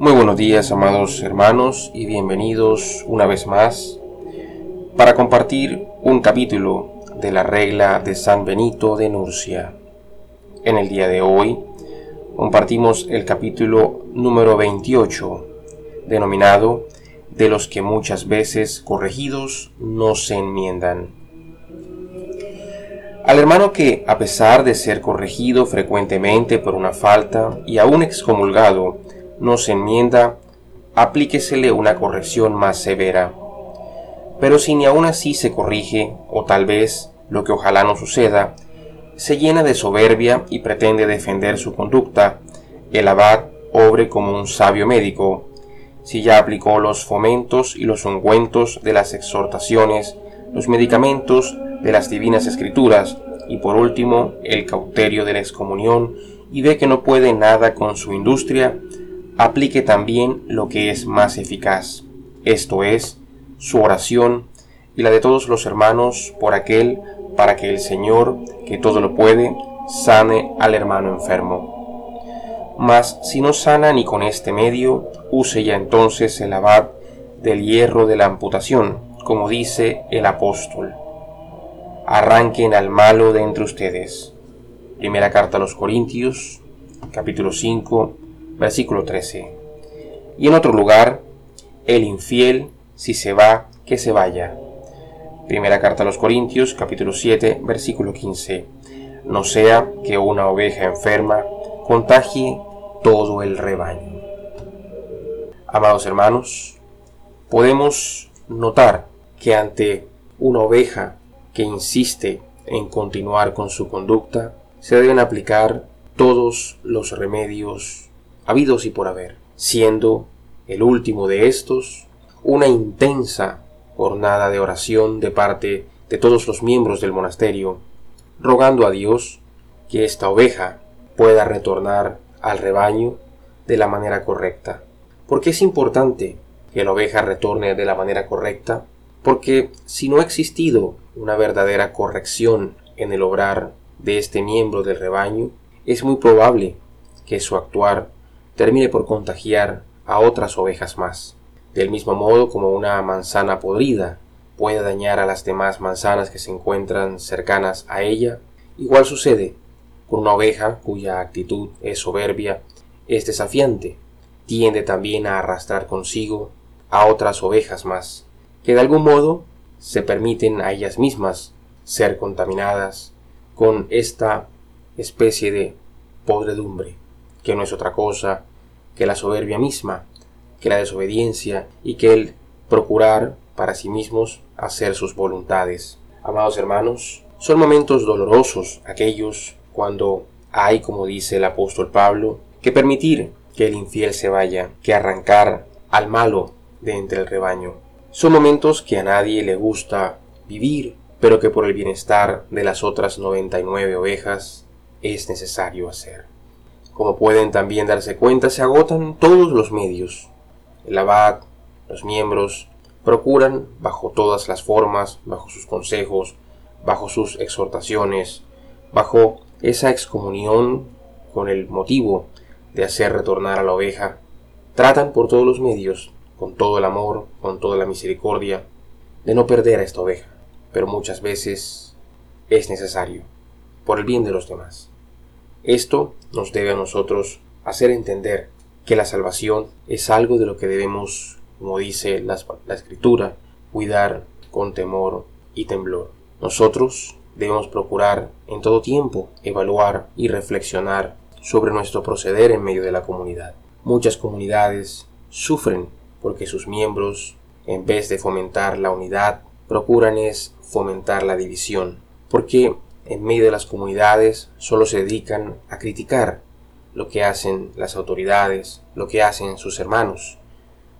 Muy buenos días, amados hermanos, y bienvenidos una vez más para compartir un capítulo de la regla de San Benito de Nurcia. En el día de hoy compartimos el capítulo número 28, denominado De los que muchas veces corregidos no se enmiendan. Al hermano que, a pesar de ser corregido frecuentemente por una falta y aún excomulgado, no se enmienda, aplíquesele una corrección más severa. Pero si ni aún así se corrige, o tal vez, lo que ojalá no suceda, se llena de soberbia y pretende defender su conducta, el abad obre como un sabio médico. Si ya aplicó los fomentos y los ungüentos de las exhortaciones, los medicamentos de las divinas escrituras, y por último el cauterio de la excomunión, y ve que no puede nada con su industria, aplique también lo que es más eficaz, esto es, su oración y la de todos los hermanos por aquel para que el Señor, que todo lo puede, sane al hermano enfermo. Mas si no sana ni con este medio, use ya entonces el abad del hierro de la amputación, como dice el apóstol. Arranquen al malo de entre ustedes. Primera carta a los Corintios, capítulo 5, versículo 13. Y en otro lugar, el infiel, si se va, que se vaya. Primera carta a los Corintios, capítulo 7, versículo 15. No sea que una oveja enferma contagie todo el rebaño. Amados hermanos, podemos notar que ante una oveja que insiste en continuar con su conducta, se deben aplicar todos los remedios habidos y por haber, siendo el último de estos una intensa jornada de oración de parte de todos los miembros del monasterio, rogando a Dios que esta oveja pueda retornar al rebaño de la manera correcta. Porque es importante que la oveja retorne de la manera correcta, porque si no ha existido una verdadera corrección en el obrar de este miembro del rebaño, es muy probable que su actuar termine por contagiar a otras ovejas más. Del mismo modo como una manzana podrida puede dañar a las demás manzanas que se encuentran cercanas a ella, igual sucede con una oveja cuya actitud es soberbia, es desafiante, tiende también a arrastrar consigo a otras ovejas más, que de algún modo se permiten a ellas mismas ser contaminadas con esta especie de podredumbre, que no es otra cosa que la soberbia misma, que la desobediencia y que el procurar para sí mismos hacer sus voluntades. Amados hermanos, son momentos dolorosos aquellos cuando hay, como dice el apóstol Pablo, que permitir que el infiel se vaya, que arrancar al malo de entre el rebaño. Son momentos que a nadie le gusta vivir, pero que por el bienestar de las otras 99 ovejas es necesario hacer. Como pueden también darse cuenta, se agotan todos los medios. El abad, los miembros, procuran, bajo todas las formas, bajo sus consejos, bajo sus exhortaciones, bajo esa excomunión con el motivo de hacer retornar a la oveja, tratan por todos los medios, con todo el amor, con toda la misericordia, de no perder a esta oveja, pero muchas veces es necesario, por el bien de los demás. Esto nos debe a nosotros hacer entender que la salvación es algo de lo que debemos, como dice la, escritura, cuidar con temor y temblor. Nosotros debemos procurar en todo tiempo evaluar y reflexionar sobre nuestro proceder en medio de la comunidad. Muchas comunidades sufren porque sus miembros, en vez de fomentar la unidad, procuran es fomentar la división, porque en medio de las comunidades solo se dedican a criticar lo que hacen las autoridades, lo que hacen sus hermanos.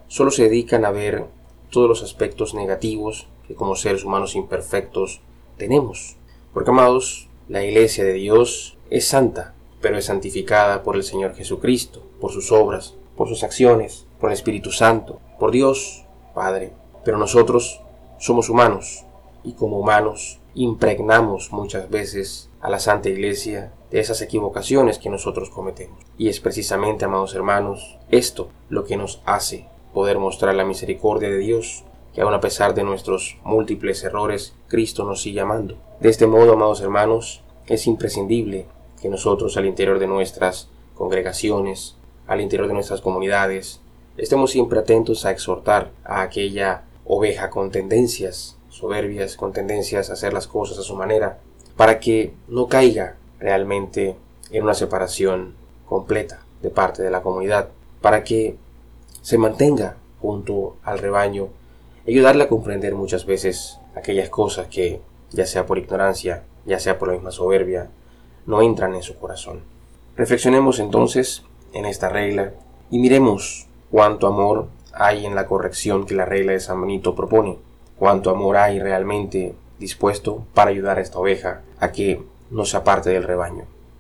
Solo se dedican a ver todos los aspectos negativos que como seres humanos imperfectos tenemos. Porque, amados, la iglesia de Dios es santa, pero es santificada por el Señor Jesucristo, por sus obras, por sus acciones, por el Espíritu Santo, por Dios, Padre. Pero nosotros somos humanos y como humanos impregnamos muchas veces a la Santa Iglesia de esas equivocaciones que nosotros cometemos. Y es precisamente, amados hermanos, esto lo que nos hace poder mostrar la misericordia de Dios, que aun a pesar de nuestros múltiples errores, Cristo nos sigue amando. De este modo, amados hermanos, es imprescindible que nosotros al interior de nuestras congregaciones, al interior de nuestras comunidades, estemos siempre atentos a exhortar a aquella oveja con tendencias soberbias, con tendencias a hacer las cosas a su manera, para que no caiga realmente en una separación completa de parte de la comunidad, para que se mantenga junto al rebaño y ayudarle a comprender muchas veces aquellas cosas que, ya sea por ignorancia, ya sea por la misma soberbia, no entran en su corazón. Reflexionemos entonces en esta regla y miremos cuánto amor hay en la corrección que la regla de San Benito propone, cuánto amor hay realmente dispuesto para ayudar a esta oveja a que no se aparte del rebaño.